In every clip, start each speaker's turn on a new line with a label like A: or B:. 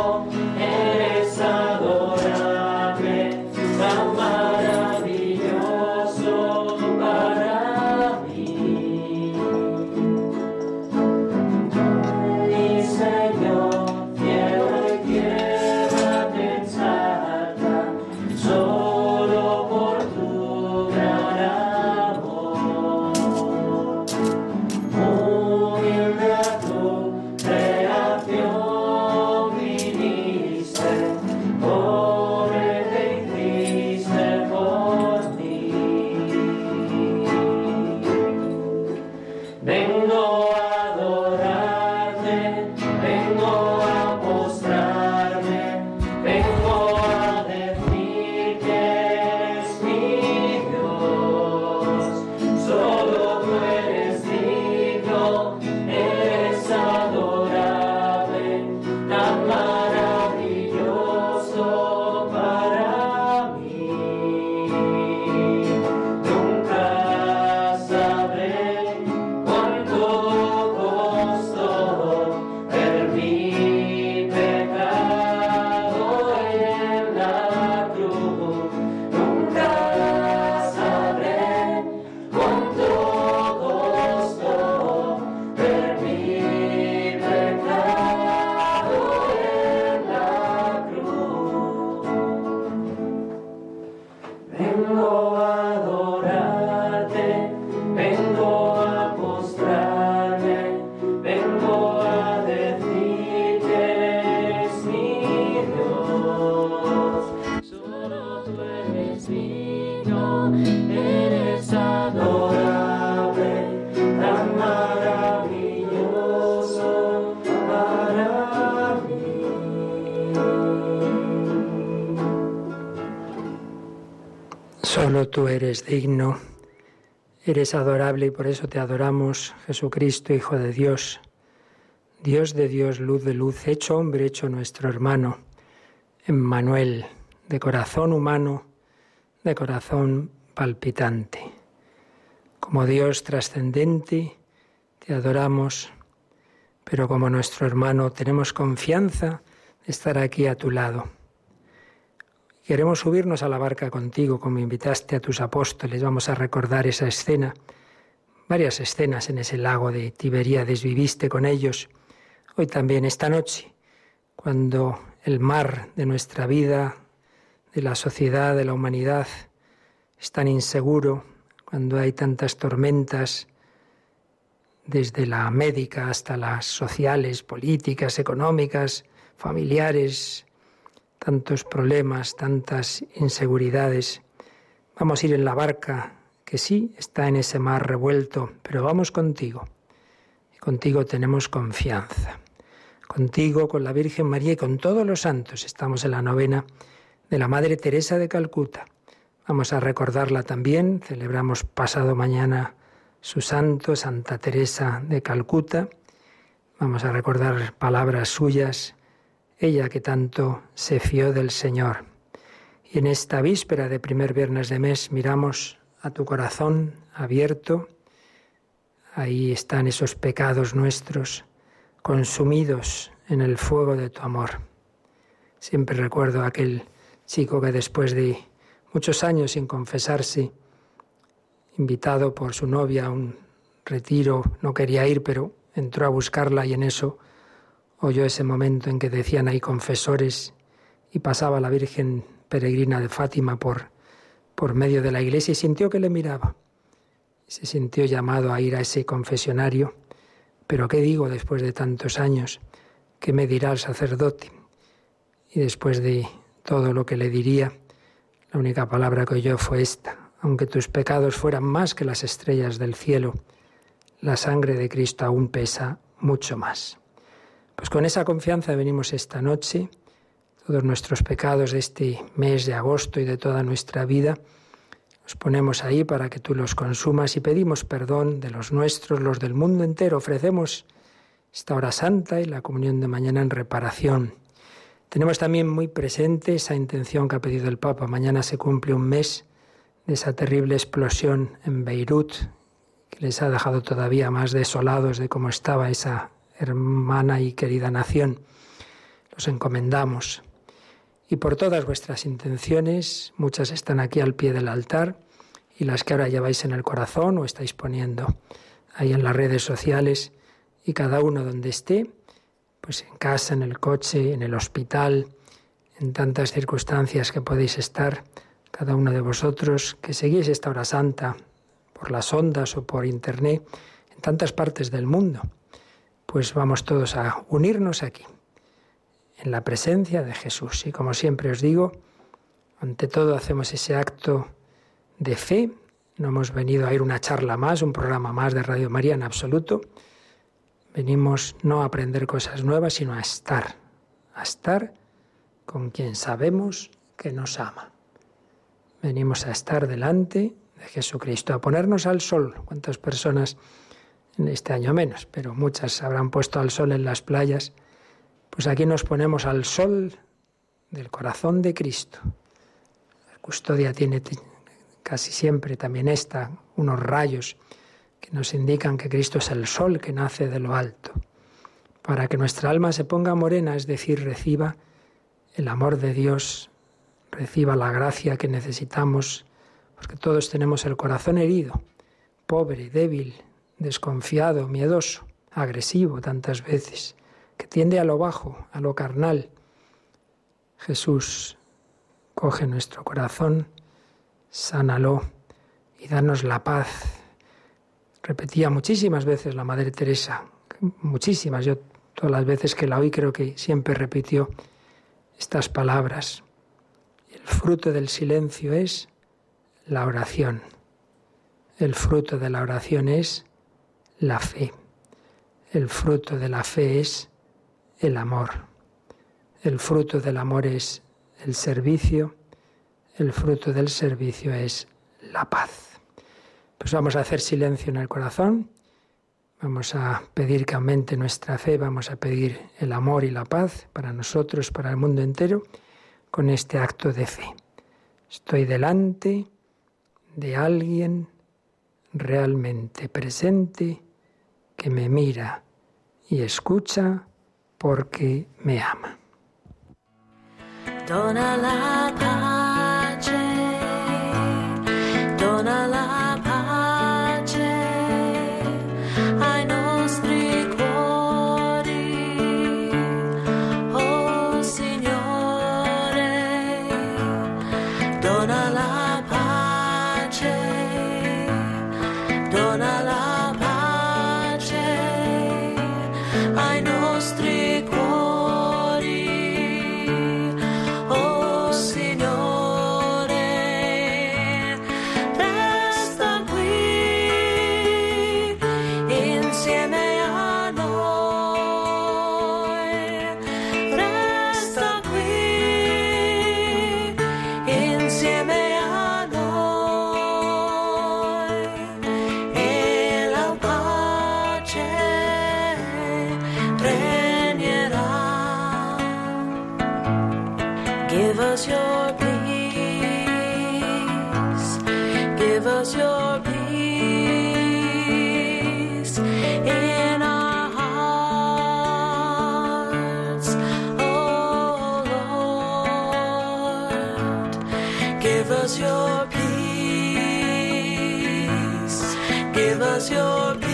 A: 주여 tú eres digno, eres adorable y por eso te adoramos, Jesucristo, Hijo de Dios, Dios de Dios, luz de luz, hecho hombre, hecho nuestro hermano, Emmanuel, de corazón humano, de corazón palpitante. Como Dios trascendente, te adoramos, pero como nuestro hermano tenemos confianza de estar aquí a tu lado Queremos subirnos a la barca contigo, como invitaste a tus apóstoles. Vamos a recordar esa escena, varias escenas en ese lago de Tiberíades. Viviste con ellos. Hoy también, esta noche, cuando el mar de nuestra vida, de la sociedad, de la humanidad, es tan inseguro, cuando hay tantas tormentas, desde la médica hasta las sociales, políticas, económicas, familiares, tantos problemas, tantas inseguridades. Vamos a ir en la barca que sí está en ese mar revuelto, pero vamos contigo. Y contigo tenemos confianza. Contigo, con la Virgen María y con todos los santos. Estamos en la novena de la Madre Teresa de Calcuta. Vamos a recordarla también. Celebramos pasado mañana su santo, Santa Teresa de Calcuta. Vamos a recordar palabras suyas ella que tanto se fió del Señor. Y en esta víspera de primer viernes de mes miramos
B: a tu corazón abierto. Ahí están esos pecados nuestros consumidos en el fuego de tu amor. Siempre recuerdo a aquel chico que después de muchos años sin confesarse, invitado por su novia a un retiro, no quería ir, pero entró a buscarla y en eso oyó ese momento en que decían ahí confesores y pasaba la Virgen peregrina de Fátima por, por medio de la iglesia y sintió que le miraba. Se sintió llamado a ir a ese confesionario. Pero ¿qué digo después de tantos años? ¿Qué me dirá el sacerdote? Y después de todo lo que le diría, la única palabra que oyó fue esta. Aunque tus pecados fueran más que las estrellas del cielo, la sangre de Cristo aún pesa mucho más. Pues con esa confianza venimos esta noche, todos nuestros pecados de este mes de agosto y de toda nuestra vida, los ponemos ahí para que tú los consumas y pedimos perdón de los nuestros, los del mundo entero. Ofrecemos esta hora santa y la comunión de mañana en reparación tenemos también muy presente esa intención que ha pedido el Papa. Mañana se cumple un mes de esa terrible explosión en Beirut, que les ha dejado todavía más desolados de cómo estaba esa hermana y querida nación. Los encomendamos. Y por todas vuestras intenciones, muchas están aquí al pie del altar y las que ahora lleváis en el corazón o estáis poniendo ahí en las redes sociales y cada uno donde esté, pues en casa, en el coche, en el hospital, en tantas circunstancias que podéis estar, cada uno de vosotros, que seguís esta hora santa por las ondas o por internet, en tantas partes del mundo, pues vamos todos a unirnos aquí, en la presencia de Jesús. Y como siempre os digo, ante todo hacemos ese acto de fe. No hemos venido a ir una charla más, un programa más de Radio María en absoluto, Venimos no a aprender cosas nuevas, sino a estar, a estar con quien sabemos que nos ama. Venimos a estar delante de Jesucristo, a ponernos al sol. ¿Cuántas personas en este año menos? Pero muchas habrán puesto al sol en las playas. Pues aquí nos ponemos al sol del corazón de Cristo. La custodia tiene casi siempre también esta, unos rayos que nos indican que Cristo es el sol que nace de lo alto, para que nuestra alma se ponga morena, es decir, reciba el amor de Dios, reciba la gracia que necesitamos, porque todos tenemos el corazón herido, pobre, débil, desconfiado, miedoso, agresivo tantas veces, que tiende a lo bajo, a lo carnal. Jesús coge nuestro corazón, sánalo y danos la paz repetía muchísimas veces la Madre Teresa, muchísimas, yo todas las veces que la oí creo que siempre repitió estas palabras. El fruto del silencio es la oración. El fruto de la oración es la fe. El fruto de la fe es el amor. El fruto del amor es el servicio. El fruto del servicio es la paz. Pues vamos a hacer silencio en el corazón, vamos a pedir que aumente nuestra fe, vamos a pedir el amor y la paz para nosotros, para el mundo entero, con este acto de fe. Estoy delante de alguien realmente presente que me mira y escucha porque me ama.
C: Peace.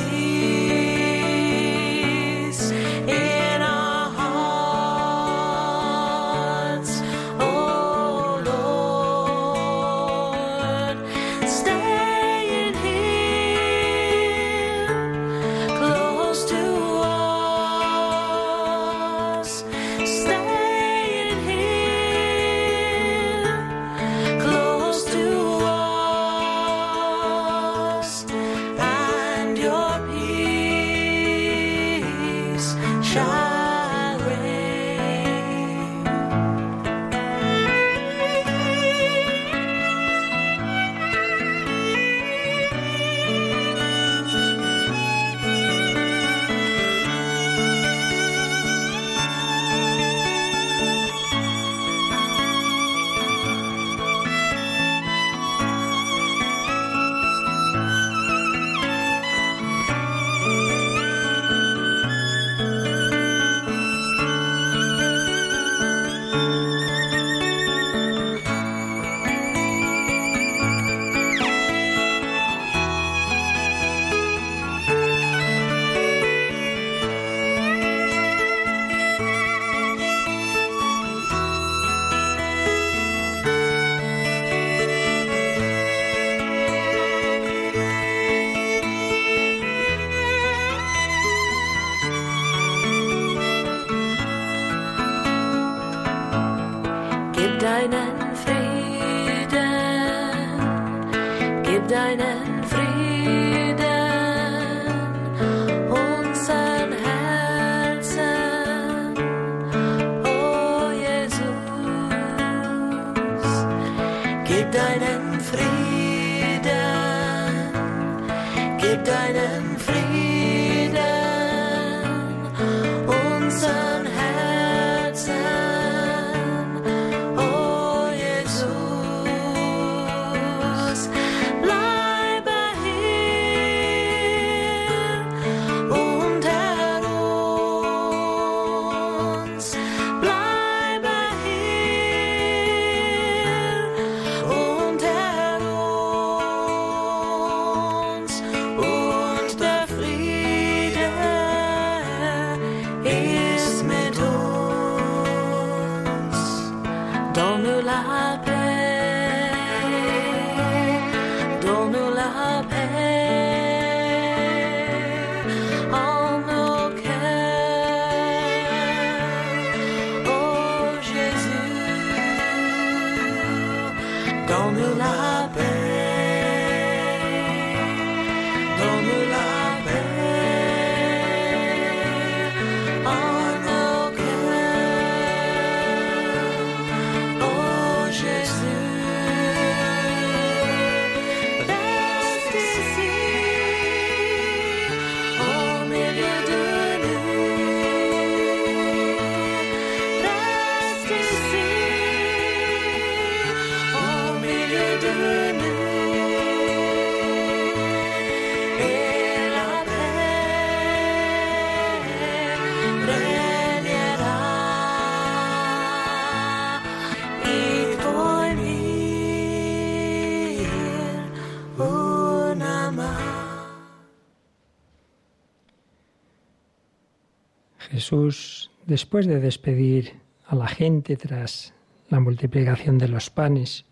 B: Jesús, después de despedir a la gente tras la multiplicación de los panes,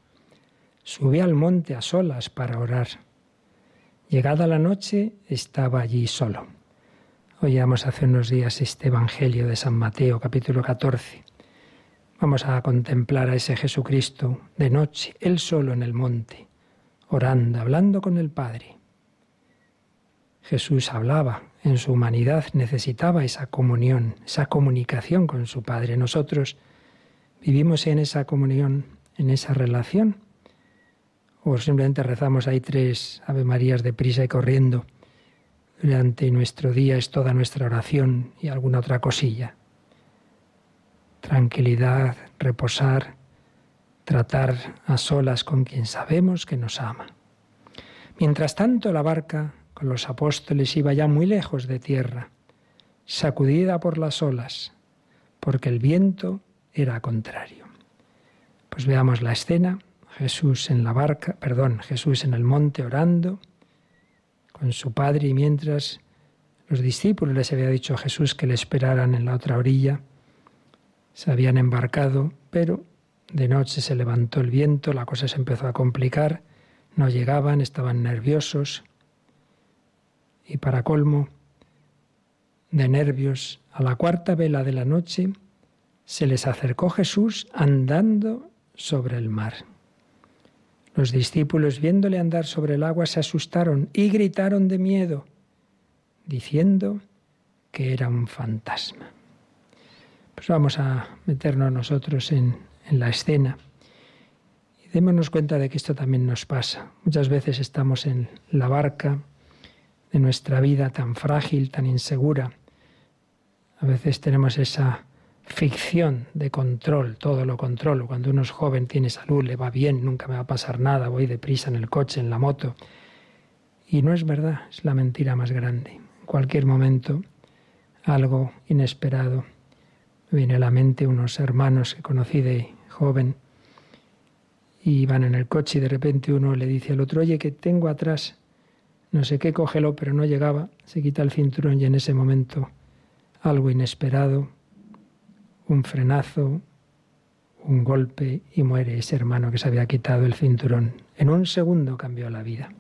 B: subió al monte a solas para orar. Llegada la noche, estaba allí solo. Oíamos hace unos días este Evangelio de San Mateo, capítulo 14. Vamos a contemplar a ese Jesucristo de noche, él solo en el monte, orando, hablando con el Padre. Jesús hablaba, en su humanidad necesitaba esa comunión, esa comunicación con su Padre. Nosotros vivimos en esa comunión, en esa relación, o simplemente rezamos ahí tres Ave Marías de prisa y corriendo. Durante nuestro día es toda nuestra oración y alguna otra cosilla. Tranquilidad, reposar, tratar a solas con quien sabemos que nos ama. Mientras tanto, la barca los apóstoles iba ya muy lejos de tierra, sacudida por las olas, porque el viento era contrario. Pues veamos la escena. Jesús en la barca, perdón, Jesús en el monte orando con su padre y mientras los discípulos les había dicho a Jesús que le esperaran en la otra orilla, se habían embarcado, pero de noche se levantó el viento, la cosa se empezó a complicar, no llegaban, estaban nerviosos y para colmo de nervios, a la cuarta vela de la noche se les acercó Jesús andando sobre el mar. Los discípulos, viéndole andar sobre el agua, se asustaron y gritaron de miedo, diciendo que era un fantasma. Pues vamos a meternos nosotros en, en la escena y démonos cuenta de que esto también nos pasa. Muchas veces estamos en la barca de nuestra vida tan frágil, tan insegura. A veces tenemos esa ficción de control, todo lo controlo. Cuando uno es joven, tiene salud, le va bien, nunca me va a pasar nada, voy deprisa en el coche, en la moto. Y no es verdad, es la mentira más grande. En cualquier momento, algo inesperado. Viene a la mente unos hermanos que conocí de joven y van en el coche y de repente uno le dice al otro, oye, que tengo atrás, no sé qué, cógelo, pero no llegaba, se quita el cinturón y en ese momento algo inesperado, un frenazo, un golpe y muere ese hermano que se había quitado el cinturón. En un segundo cambió la vida.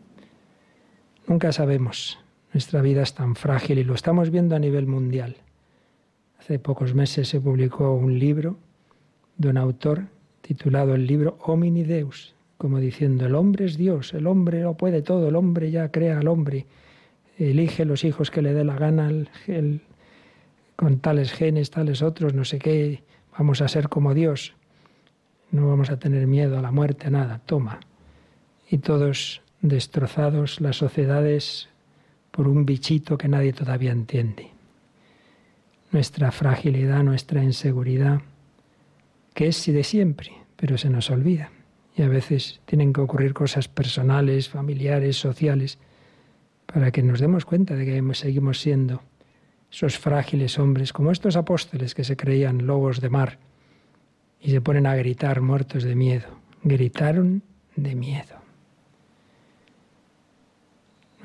B: Nunca sabemos, nuestra vida es tan frágil y lo estamos viendo a nivel mundial. Hace pocos meses se publicó un libro de un autor titulado el libro Homini Deus, como diciendo el hombre es Dios, el hombre lo puede todo, el hombre ya crea al hombre, elige los hijos que le dé la gana, el, con tales genes, tales otros, no sé qué, vamos a ser como Dios, no vamos a tener miedo a la muerte, nada, toma. Y todos destrozados, las sociedades por un bichito que nadie todavía entiende. Nuestra fragilidad, nuestra inseguridad, que es de siempre, pero se nos olvida. Y a veces tienen que ocurrir cosas personales, familiares, sociales, para que nos demos cuenta de que seguimos siendo esos frágiles hombres, como estos apóstoles que se creían lobos de mar y se ponen a gritar muertos de miedo. Gritaron de miedo.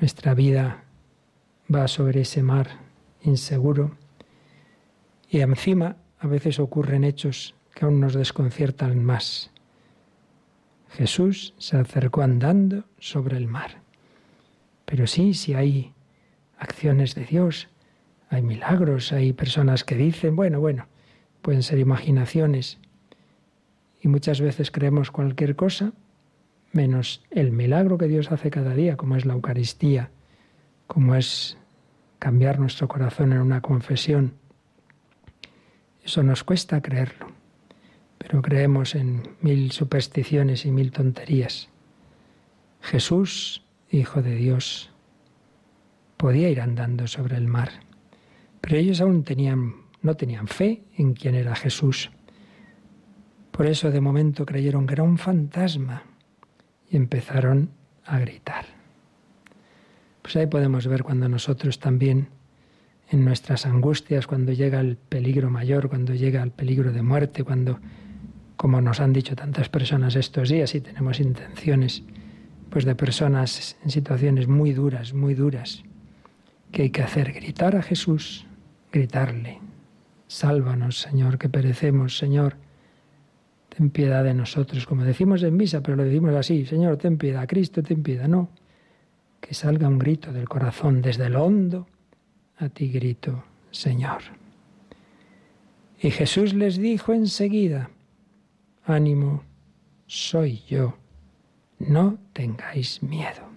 B: Nuestra vida va sobre ese mar inseguro y encima a veces ocurren hechos que aún nos desconciertan más. Jesús se acercó andando sobre el mar. Pero sí, si hay acciones de Dios, hay milagros, hay personas que dicen, bueno, bueno, pueden ser imaginaciones. Y muchas veces creemos cualquier cosa menos el milagro que Dios hace cada día, como es la Eucaristía, como es cambiar nuestro corazón en una confesión. Eso nos cuesta creerlo, pero creemos en mil supersticiones y mil tonterías. Jesús, Hijo de Dios, podía ir andando sobre el mar pero ellos aún tenían, no tenían fe en quién era Jesús. Por eso de momento creyeron que era un fantasma y empezaron a gritar. Pues ahí podemos ver cuando nosotros también, en nuestras angustias, cuando llega el peligro mayor, cuando llega el peligro de muerte, cuando, como nos han dicho tantas personas estos días, y tenemos intenciones, pues de personas en situaciones muy duras, muy duras, ¿qué hay que hacer? Gritar a Jesús, gritarle, sálvanos, Señor, que perecemos, Señor, ten piedad de nosotros, como decimos en misa, pero lo decimos así, Señor, ten piedad, Cristo, ten piedad, no, que salga un grito del corazón desde el hondo, a ti grito, Señor. Y Jesús les dijo enseguida, ánimo, soy yo, no tengáis miedo.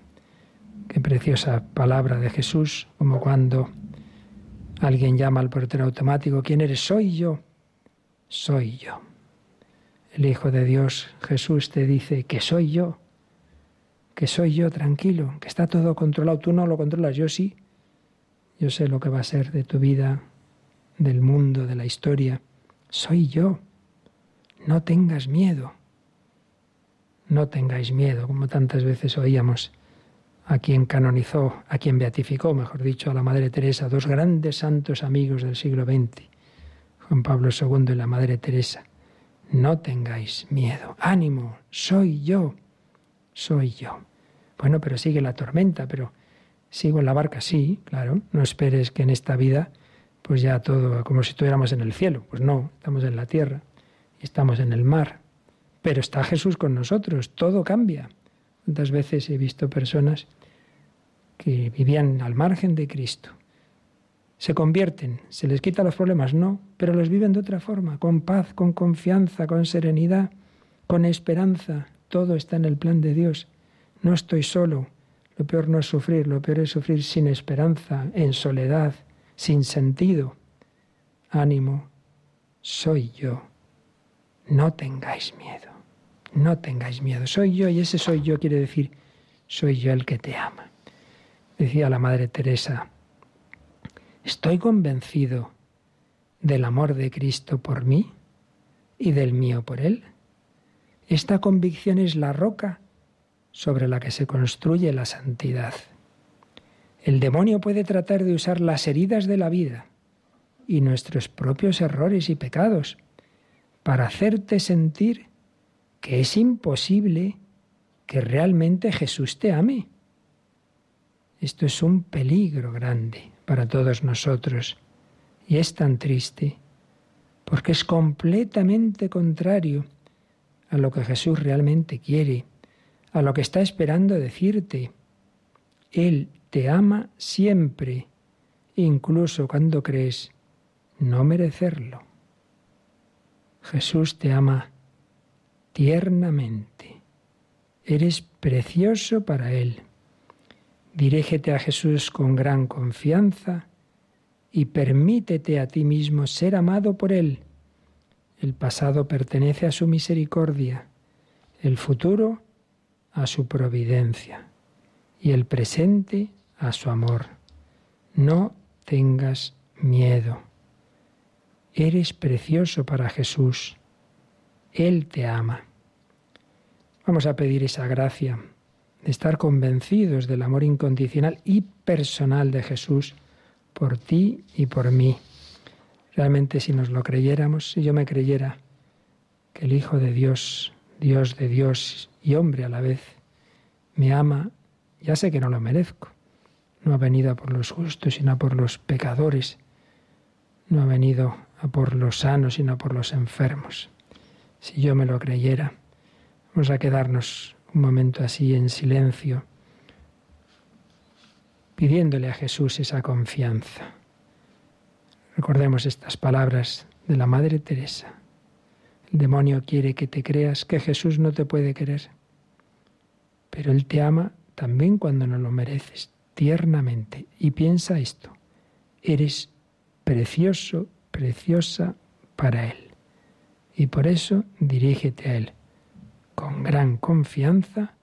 B: Qué preciosa palabra de Jesús, como cuando Alguien llama al portero automático, ¿quién eres? Soy yo, soy yo. El Hijo de Dios, Jesús, te dice que soy yo, que soy yo, tranquilo, que está todo controlado. Tú no lo controlas, yo sí. Yo sé lo que va a ser de tu vida, del mundo, de la historia. Soy yo. No tengas miedo. No tengáis miedo, como tantas veces oíamos a quien canonizó, a quien beatificó, mejor dicho, a la Madre Teresa, dos grandes santos amigos del siglo XX, Juan Pablo II y la Madre Teresa. no tengáis miedo. Ánimo, soy yo, soy yo. Bueno, pero sigue la tormenta, pero sigo en la barca, sí, claro. No esperes que en esta vida, pues ya todo, como si estuviéramos en el cielo. Pues no, estamos en la tierra, estamos en el mar. Pero está Jesús con nosotros, todo cambia. ¿Cuántas veces he visto personas que vivían al margen de Cristo? Se convierten, se les quita los problemas, no, pero los viven de otra forma, con paz, con confianza, con serenidad, con esperanza. Todo está en el plan de Dios. No estoy solo. Lo peor no es sufrir, lo peor es sufrir sin esperanza, en soledad, sin sentido. Ánimo, soy yo. No tengáis miedo. No tengáis miedo. Soy yo y ese soy yo quiere decir, soy yo el que te ama. Decía la Madre Teresa, estoy convencido del amor de Cristo por mí y del mío por Él. Esta convicción es la roca sobre la que se construye la santidad. El demonio puede tratar de usar las heridas de la vida y nuestros propios errores y pecados para hacerte sentir que es imposible que realmente Jesús te ame. Esto es un peligro grande para todos nosotros y es tan triste porque es completamente contrario a lo que Jesús realmente quiere, a lo que está esperando decirte. Él te ama siempre, incluso cuando crees no merecerlo. Jesús te ama tiernamente. Eres precioso para Él. Dirígete a Jesús con gran confianza y permítete a ti mismo ser amado por Él. El pasado pertenece a su misericordia, el futuro a su providencia y el presente a su amor. No tengas miedo. Eres precioso para Jesús. Él te ama. Vamos a pedir esa gracia de estar convencidos del amor incondicional y personal de Jesús por ti y por mí. Realmente si nos lo creyéramos, si yo me creyera que el Hijo de Dios, Dios de Dios y hombre a la vez, me ama, ya sé que no lo merezco. No ha venido por los justos, sino por los pecadores. No ha venido por los sanos, sino a por los enfermos si yo me lo creyera. Vamos a quedarnos un momento así en silencio, pidiéndole a Jesús esa confianza. Recordemos estas palabras de la Madre Teresa. El demonio quiere que te creas que Jesús no te puede querer, pero Él te ama también cuando no lo mereces, tiernamente. Y piensa esto, eres precioso, preciosa para Él. Y por eso dirígete a Él con gran confianza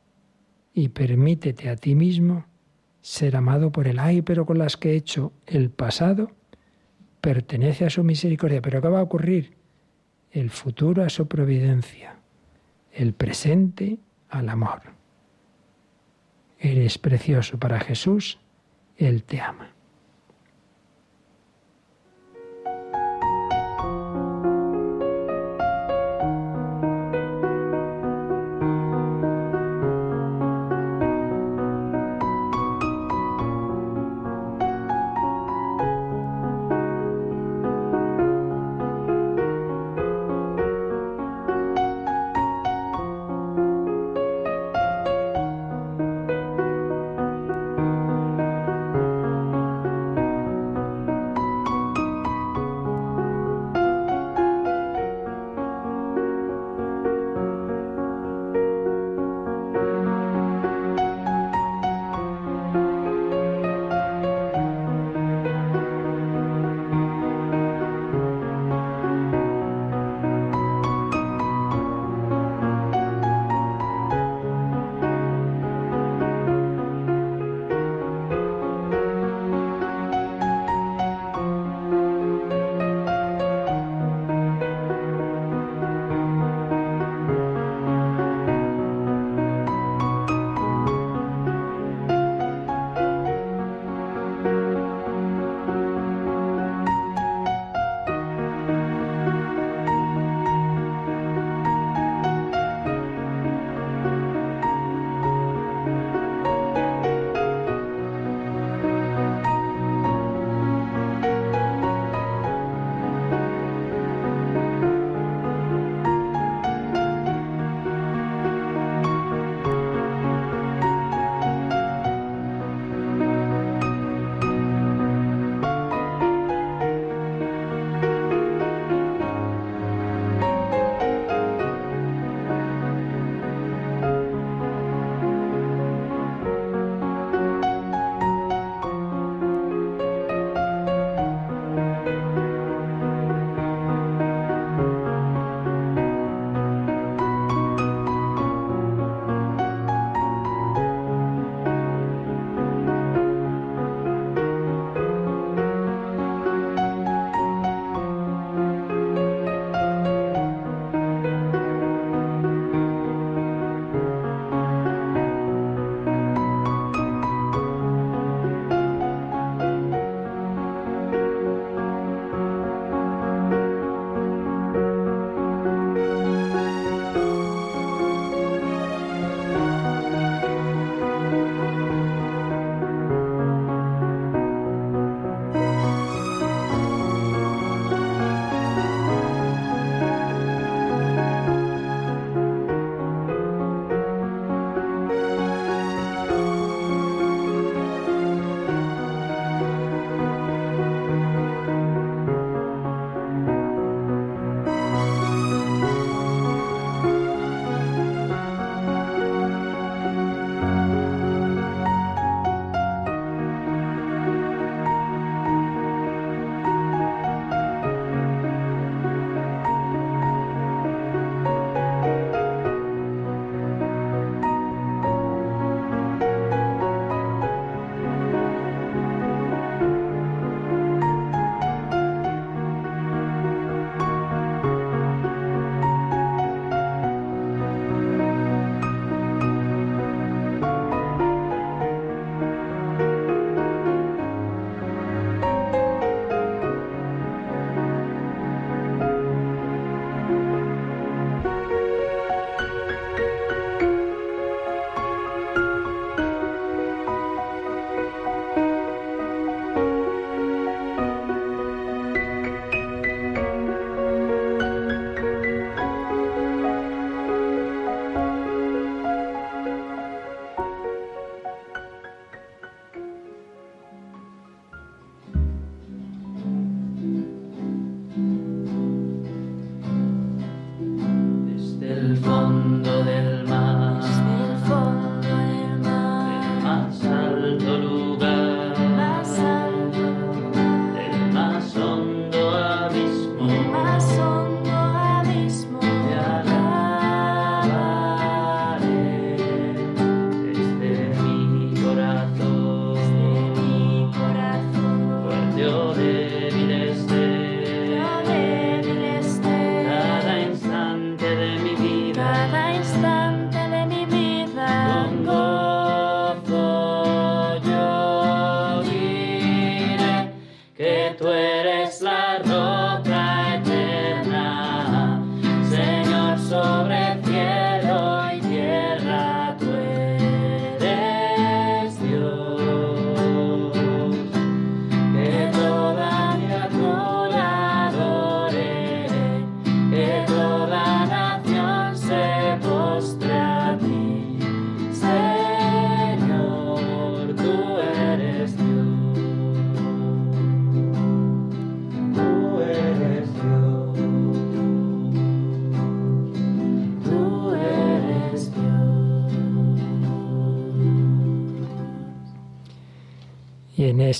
B: y permítete a ti mismo ser amado por Él. Ay, pero con las que he hecho el pasado pertenece a su misericordia. Pero ¿qué va a ocurrir? El futuro a su providencia, el presente al amor. Eres precioso para Jesús, Él te ama.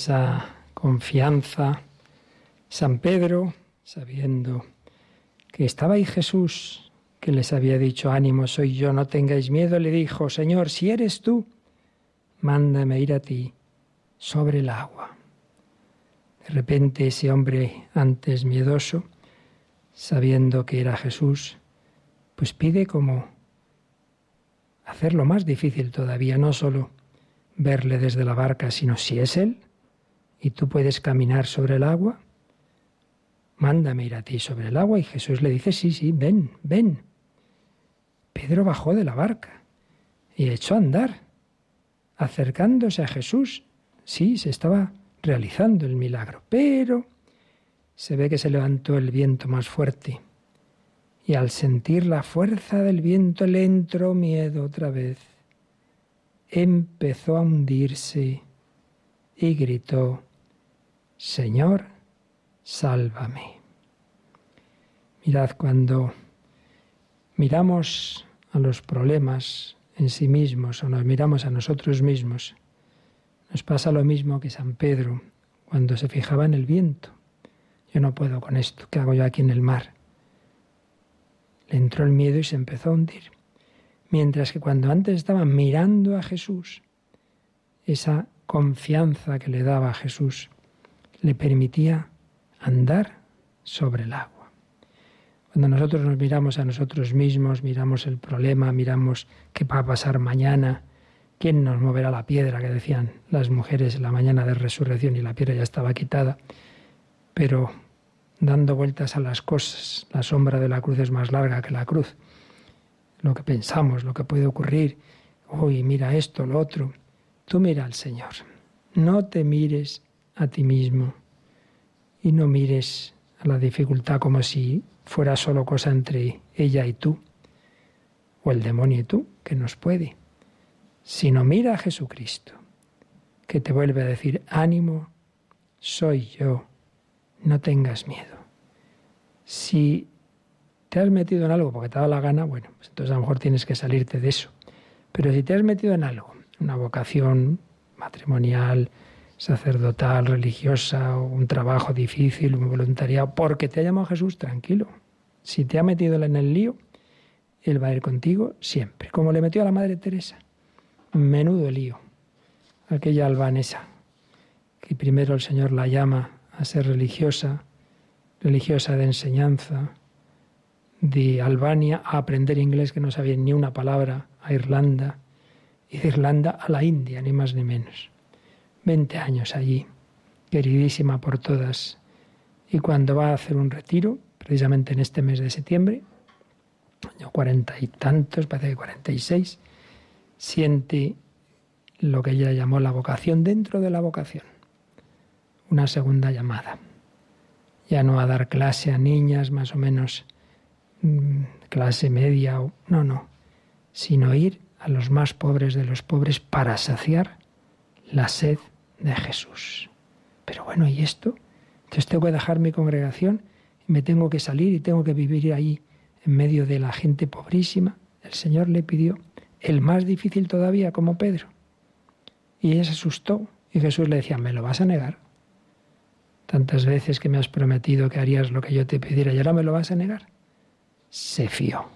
B: Esa confianza, San Pedro, sabiendo que estaba ahí Jesús, que les había dicho, ánimo, soy yo, no tengáis miedo, le dijo, Señor, si eres tú, mándame ir a ti sobre el agua. De repente ese hombre antes miedoso, sabiendo que era Jesús, pues pide como hacerlo más difícil todavía, no solo verle desde la barca, sino si es Él y tú puedes caminar sobre el agua, mándame ir a ti sobre el agua. Y Jesús le dice, sí, sí, ven, ven. Pedro bajó de la barca y echó a andar, acercándose a Jesús. Sí, se estaba realizando el milagro, pero se ve que se levantó el viento más fuerte. Y al sentir la fuerza del viento le entró miedo otra vez empezó a hundirse y gritó, Señor, sálvame. Mirad, cuando miramos a los problemas en sí mismos o nos miramos a nosotros mismos, nos pasa lo mismo que San Pedro cuando se fijaba en el viento. Yo no puedo con esto, ¿qué hago yo aquí en el mar? Le entró el miedo y se empezó a hundir. Mientras que cuando antes estaba mirando a Jesús, esa confianza que le daba a Jesús le permitía andar sobre el agua. Cuando nosotros nos miramos a nosotros mismos, miramos el problema, miramos qué va a pasar mañana, quién nos moverá la piedra, que decían las mujeres la mañana de resurrección y la piedra ya estaba quitada, pero dando vueltas a las cosas, la sombra de la cruz es más larga que la cruz lo que pensamos, lo que puede ocurrir. Uy, mira esto, lo otro. Tú mira al Señor. No te mires a ti mismo y no mires a la dificultad como si fuera solo cosa entre ella y tú, o el demonio y tú, que nos puede, sino mira a Jesucristo, que te vuelve a decir, ánimo, soy yo, no tengas miedo. Si te has metido en algo porque te ha dado la gana, bueno, pues entonces a lo mejor tienes que salirte de eso. Pero si te has metido en algo, una vocación matrimonial, sacerdotal, religiosa, o un trabajo difícil, un voluntariado, porque te ha llamado Jesús, tranquilo. Si te ha metido en el lío, Él va a ir contigo siempre, como le metió a la Madre Teresa. Menudo lío. Aquella albanesa, que primero el Señor la llama a ser religiosa, religiosa de enseñanza, de Albania a aprender inglés que no sabía ni una palabra, a Irlanda, y de Irlanda a la India, ni más ni menos. Veinte años allí, queridísima por todas. Y cuando va a hacer un retiro, precisamente en este mes de septiembre, año cuarenta y tantos, parece que cuarenta y seis, siente lo que ella llamó la vocación dentro de la vocación, una segunda llamada. Ya no a dar clase a niñas más o menos clase media, no, no, sino ir a los más pobres de los pobres para saciar la sed de Jesús. Pero bueno, ¿y esto? Entonces tengo que dejar mi congregación y me tengo que salir y tengo que vivir ahí en medio de la gente pobrísima. El Señor le pidió el más difícil todavía, como Pedro. Y ella se asustó y Jesús le decía, ¿me lo vas a negar? Tantas veces que me has prometido que harías lo que yo te pidiera y ahora me lo vas a negar. Se fió.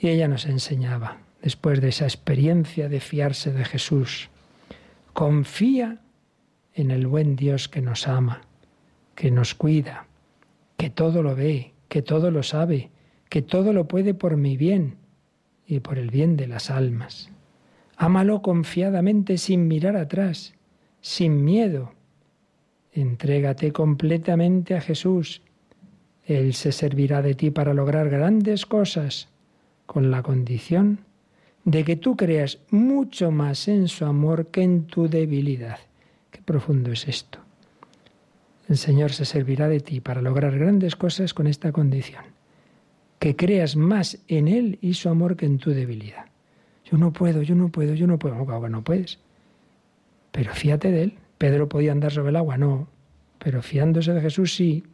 B: Y ella nos enseñaba, después de esa experiencia de fiarse de Jesús, confía en el buen Dios que nos ama, que nos cuida, que todo lo ve, que todo lo sabe, que todo lo puede por mi bien y por el bien de las almas. Ámalo confiadamente sin mirar atrás, sin miedo. Entrégate completamente a Jesús. Él se servirá de ti para lograr grandes cosas, con la condición de que tú creas mucho más en su amor que en tu debilidad. Qué profundo es esto. El Señor se servirá de ti para lograr grandes cosas con esta condición, que creas más en Él y su amor que en tu debilidad. Yo no puedo, yo no puedo, yo no puedo. No, no puedes. Pero fíate de Él. Pedro podía andar sobre el agua, no. Pero fiándose de Jesús, sí.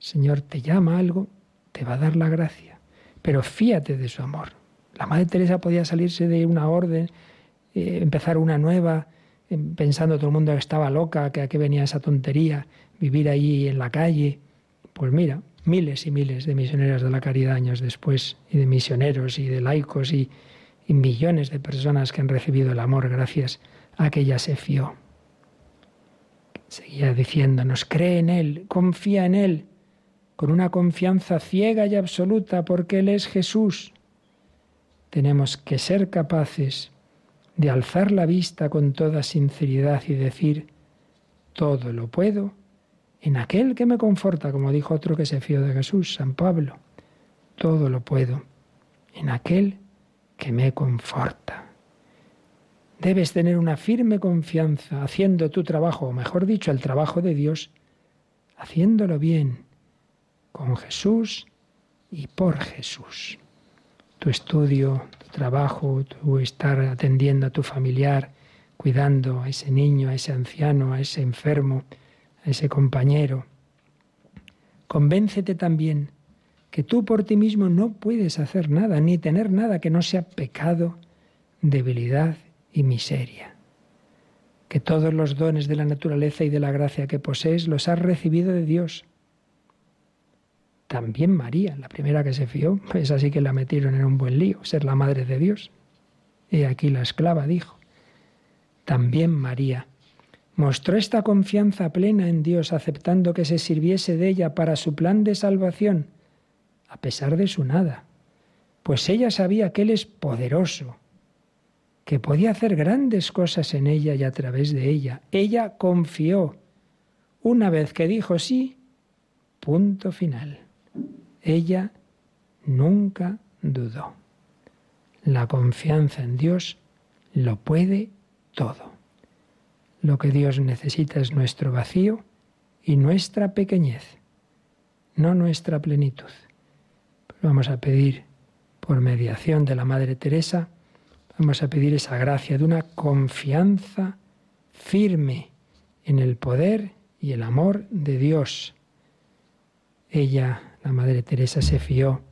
B: Señor te llama algo, te va a dar la gracia. Pero fíate de su amor. La Madre Teresa podía salirse de una orden, eh, empezar una nueva, eh, pensando todo el mundo que estaba loca, que a qué venía esa tontería, vivir allí en la calle. Pues mira, miles y miles de misioneras de la caridad años después, y de misioneros y de laicos y, y millones de personas que han recibido el amor gracias a que ella se fió. Seguía diciéndonos, cree en Él, confía en Él, con una confianza ciega y absoluta, porque Él es Jesús. Tenemos que ser capaces de alzar la vista con toda sinceridad y decir, todo lo puedo en aquel que me conforta, como dijo otro que se fió de Jesús, San Pablo. Todo lo puedo en aquel que me conforta. Debes tener una firme confianza haciendo tu trabajo, o mejor dicho, el trabajo de Dios, haciéndolo bien, con Jesús y por Jesús. Tu estudio, tu trabajo, tu estar atendiendo a tu familiar, cuidando a ese niño, a ese anciano, a ese enfermo, a ese compañero. Convéncete también que tú por ti mismo no puedes hacer nada, ni tener nada que no sea pecado, debilidad y miseria. Que todos los dones de la naturaleza y de la gracia que posees los has recibido de Dios. También María, la primera que se fió, es así que la metieron en un buen lío, ser la madre de Dios. Y aquí la esclava dijo, también María mostró esta confianza plena en Dios, aceptando que se sirviese de ella para su plan de salvación, a pesar de su nada, pues ella sabía que Él es poderoso, que podía hacer grandes cosas en ella y a través de ella. Ella confió. Una vez que dijo sí, punto final. Ella nunca dudó. La confianza en Dios lo puede todo. Lo que Dios necesita es nuestro vacío y nuestra pequeñez, no nuestra plenitud. Vamos a pedir, por mediación de la Madre Teresa, vamos a pedir esa gracia de una confianza firme en el poder y el amor de Dios. Ella, la Madre Teresa, se fió.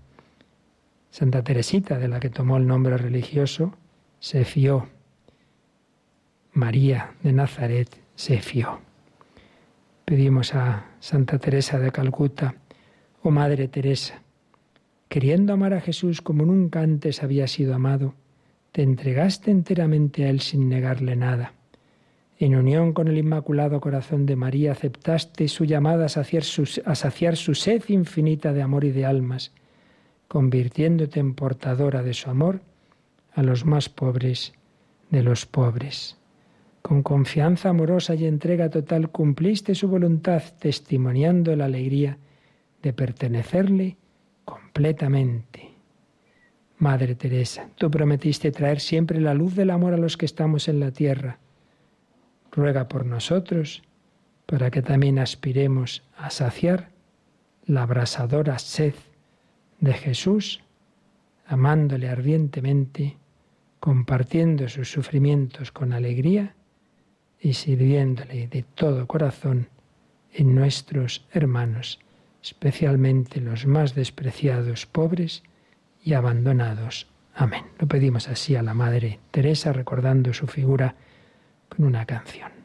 B: Santa Teresita, de la que tomó el nombre religioso, se fió. María de Nazaret se fió. Pedimos a Santa Teresa de Calcuta, oh Madre Teresa, queriendo amar a Jesús como nunca antes había sido amado, te entregaste enteramente a Él sin negarle nada. En unión con el Inmaculado Corazón de María aceptaste su llamada a saciar su, sed infinita de amor y de almas, convirtiéndote en portadora de su amor a los más pobres de los pobres. Con confianza amorosa y entrega total cumpliste su voluntad, testimoniando la alegría de pertenecerle completamente. Madre Teresa, tú prometiste traer siempre la luz del amor a los que estamos en la tierra ruega por nosotros para que también aspiremos a saciar la abrasadora sed de Jesús, amándole ardientemente, compartiendo sus sufrimientos con alegría y sirviéndole de todo corazón en nuestros hermanos, especialmente los más despreciados, pobres y abandonados. Amén. Lo pedimos así a la Madre Teresa, recordando su figura con una canción.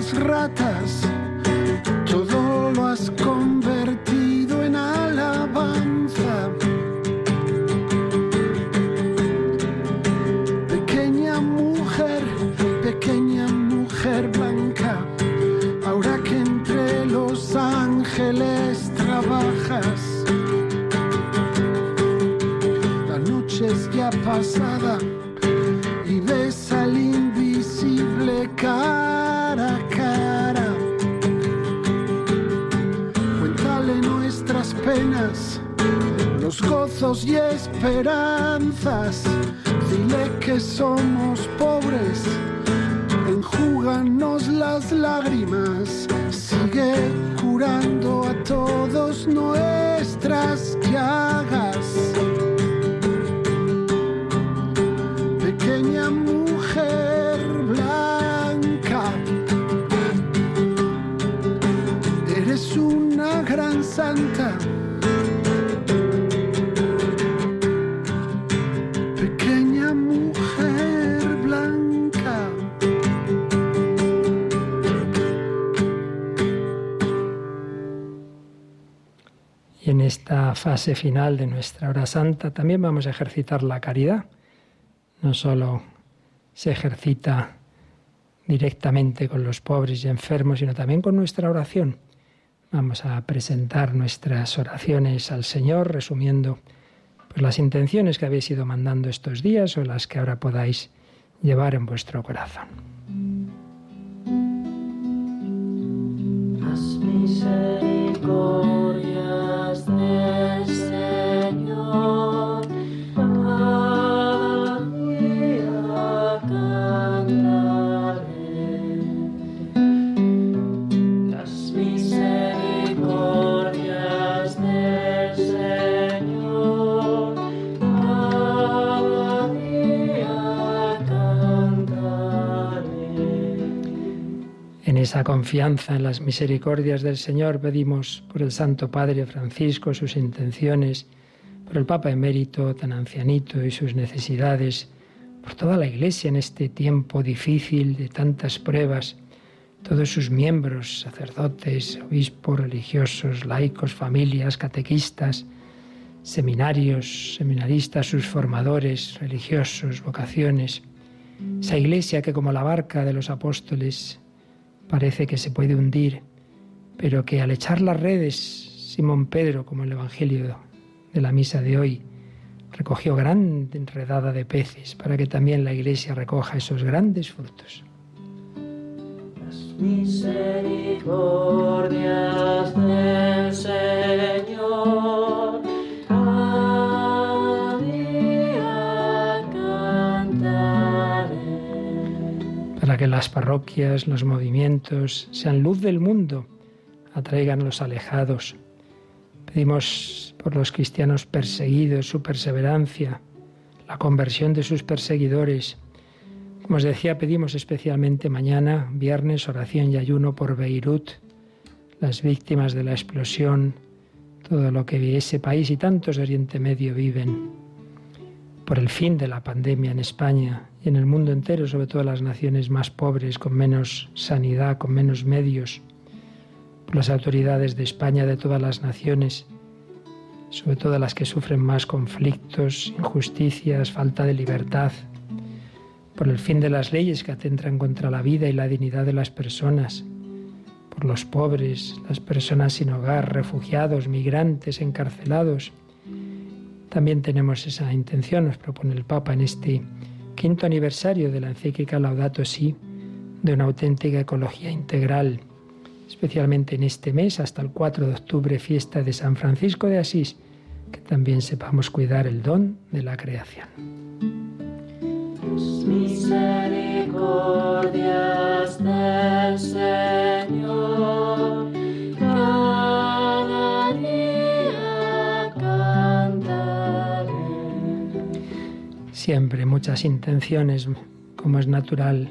D: las ratas. y esperanzas. Dile que somos pobres, enjúganos las lágrimas. Sigue curando a todos nuestras
B: fase final de nuestra hora santa también vamos a ejercitar la caridad. No solo se ejercita directamente con los pobres y enfermos, sino también con nuestra oración. Vamos a presentar nuestras oraciones al Señor, resumiendo pues, las intenciones que habéis ido mandando estos días o las que ahora podáis llevar en vuestro corazón. esa confianza en las misericordias del Señor pedimos por el Santo Padre Francisco, sus intenciones, por el Papa emérito tan ancianito y sus necesidades, por toda la Iglesia en este tiempo difícil de tantas pruebas, todos sus miembros, sacerdotes, obispos, religiosos, laicos, familias, catequistas, seminarios, seminaristas, sus formadores, religiosos, vocaciones. Esa iglesia que como la barca de los apóstoles parece que se puede hundir, pero que al echar las redes, Simón Pedro, como el Evangelio de la misa de hoy, recogió gran enredada de peces para que también la iglesia recoja esos grandes frutos.
E: Misericordias del Señor.
B: Que las parroquias, los movimientos sean luz del mundo, atraigan a los alejados. Pedimos por los cristianos perseguidos su perseverancia, la conversión de sus perseguidores. Como os decía, pedimos especialmente mañana, viernes, oración y ayuno por Beirut, las víctimas de la explosión, todo lo que ese país y tantos de Oriente Medio viven, por el fin de la pandemia en España y en el mundo entero, sobre todo en las naciones más pobres, con menos sanidad, con menos medios, por las autoridades de España, de todas las naciones, sobre todo las que sufren más conflictos, injusticias, falta de libertad, por el fin de las leyes que atentan contra la vida y la dignidad de las personas, por los pobres, las personas sin hogar, refugiados, migrantes, encarcelados. También tenemos esa intención, nos propone el Papa en este quinto aniversario de la encíclica Laudato Si, de una auténtica ecología integral, especialmente en este mes, hasta el 4 de octubre, fiesta de San Francisco de Asís, que también sepamos cuidar el don de la creación.
E: Misericordias del Señor.
B: Siempre muchas intenciones, como es natural,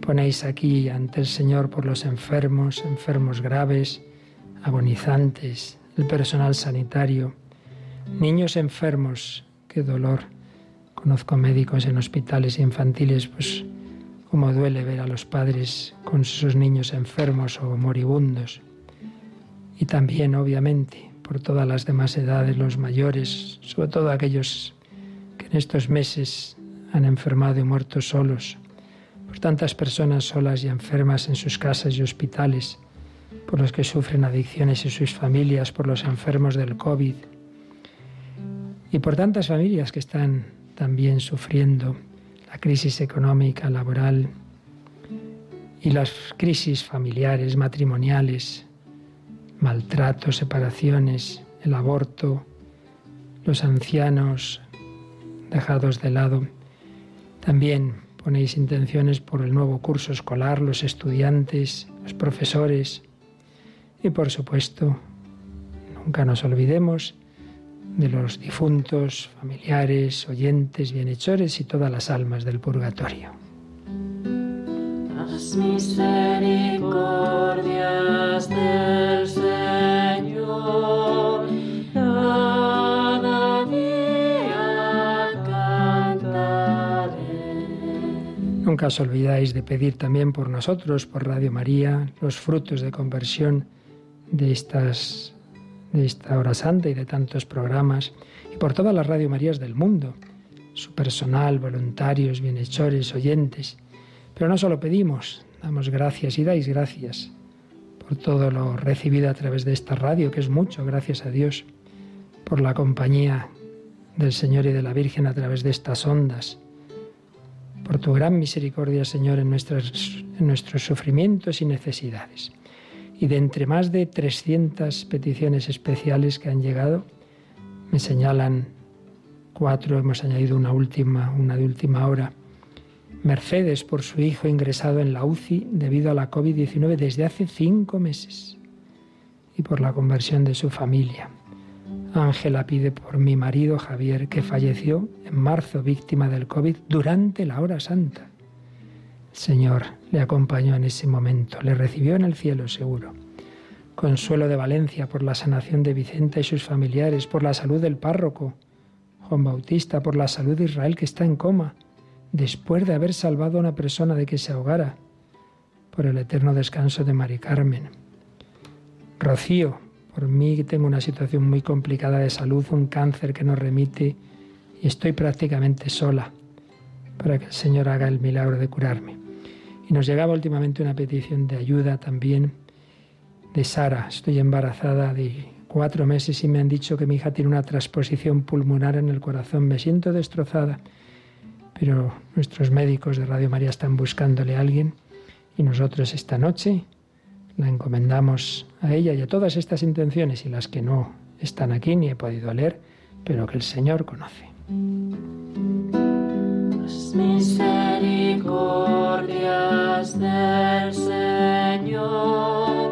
B: ponéis aquí ante el Señor por los enfermos, enfermos graves, agonizantes, el personal sanitario, niños enfermos, qué dolor. Conozco médicos en hospitales infantiles, pues cómo duele ver a los padres con sus niños enfermos o moribundos. Y también, obviamente, por todas las demás edades, los mayores, sobre todo aquellos en estos meses han enfermado y muerto solos, por tantas personas solas y enfermas en sus casas y hospitales, por los que sufren adicciones y sus familias, por los enfermos del COVID, y por tantas familias que están también sufriendo la crisis económica, laboral y las crisis familiares, matrimoniales, maltratos, separaciones, el aborto, los ancianos dejados de lado. También ponéis intenciones por el nuevo curso escolar, los estudiantes, los profesores y por supuesto, nunca nos olvidemos de los difuntos, familiares, oyentes, bienhechores y todas las almas del purgatorio.
E: Las misericordias del Señor.
B: Nunca os olvidáis de pedir también por nosotros, por Radio María, los frutos de conversión de estas de esta hora santa y de tantos programas y por todas las Radio Marías del mundo, su personal, voluntarios, bienhechores, oyentes. Pero no solo pedimos, damos gracias y dais gracias por todo lo recibido a través de esta radio, que es mucho, gracias a Dios, por la compañía del Señor y de la Virgen a través de estas ondas, por tu gran misericordia, Señor, en, nuestras, nuestros sufrimientos y necesidades. Y de entre más de 300 peticiones especiales que han llegado, me señalan cuatro, hemos añadido una última, una de última hora. Mercedes por su hijo ingresado en la UCI debido a la COVID-19 desde hace cinco meses y por la conversión de su familia. Ángela pide por mi marido Javier, que falleció en marzo víctima del COVID durante la hora santa. Señor le acompañó en ese momento, le recibió en el cielo seguro. Consuelo de Valencia por la sanación de Vicenta y sus familiares, por la salud del párroco, Juan Bautista, por la salud de Israel que está en coma, después de haber salvado a una persona de que se ahogara, por el eterno descanso de Mari Carmen. Rocío, por mí tengo una situación muy complicada de salud, un cáncer que no remite y estoy prácticamente sola, para que el Señor haga el milagro de curarme. Y nos llegaba últimamente una petición de ayuda también de Sara. Estoy embarazada de cuatro meses y me han dicho que mi hija tiene una transposición pulmonar en el corazón. Me siento destrozada, pero nuestros médicos de Radio María están buscándole a alguien y nosotros esta noche la encomendamos a ella y a todas estas intenciones y las que no están aquí ni he podido leer, pero que el Señor conoce.
A: Las misericordias del Señor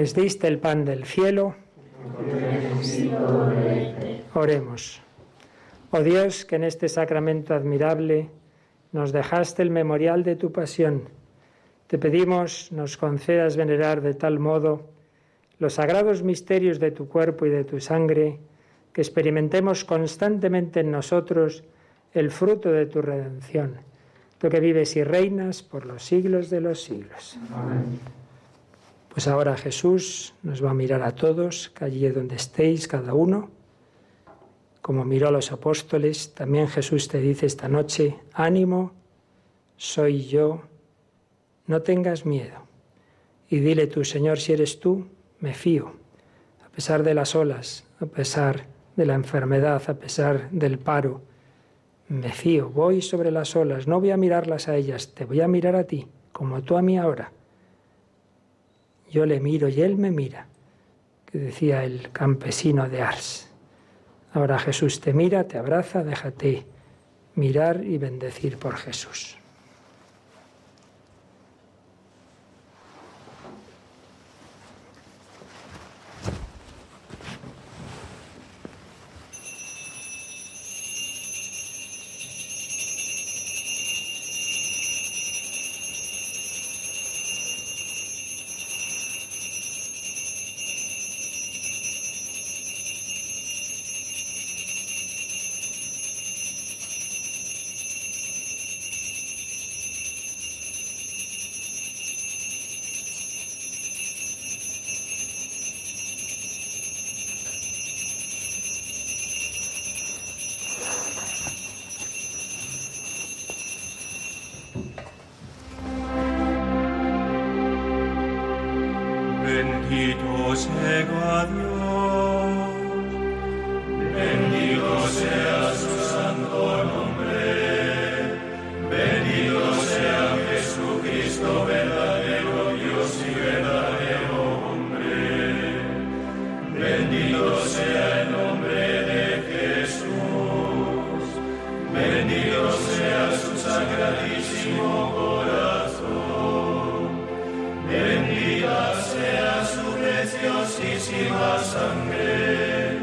B: Les diste el pan del cielo. Oremos. Oh Dios, que en este sacramento admirable nos dejaste el memorial de tu pasión, te pedimos nos concedas venerar de tal modo los sagrados misterios de tu cuerpo y de tu sangre, que experimentemos constantemente en nosotros el fruto de tu redención, tú que vives y reinas por los siglos de los siglos. Pues ahora Jesús nos va a mirar a todos, que allí donde estéis, cada uno, como miró a los apóstoles, también Jesús te dice esta noche, ánimo, soy yo, no tengas miedo. Y dile tú, Señor, si eres tú, me fío, a pesar de las olas, a pesar de la enfermedad, a pesar del paro, me fío, voy sobre las olas, no voy a mirarlas a ellas, te voy a mirar a ti, como tú a mí ahora. Yo le miro y él me mira, que decía el campesino de Ars. Ahora Jesús te mira, te abraza, déjate mirar y bendecir por Jesús.
F: sangre.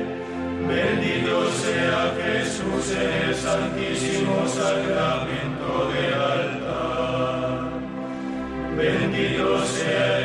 F: Bendito sea Jesús
A: en el santísimo sacramento del altar. Bendito sea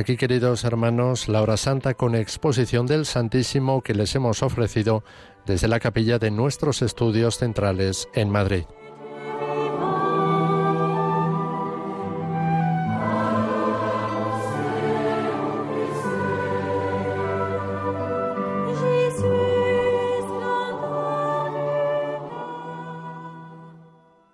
G: aquí, queridos hermanos, la hora santa con exposición del Santísimo que les hemos ofrecido desde la capilla de nuestros estudios centrales en Madrid.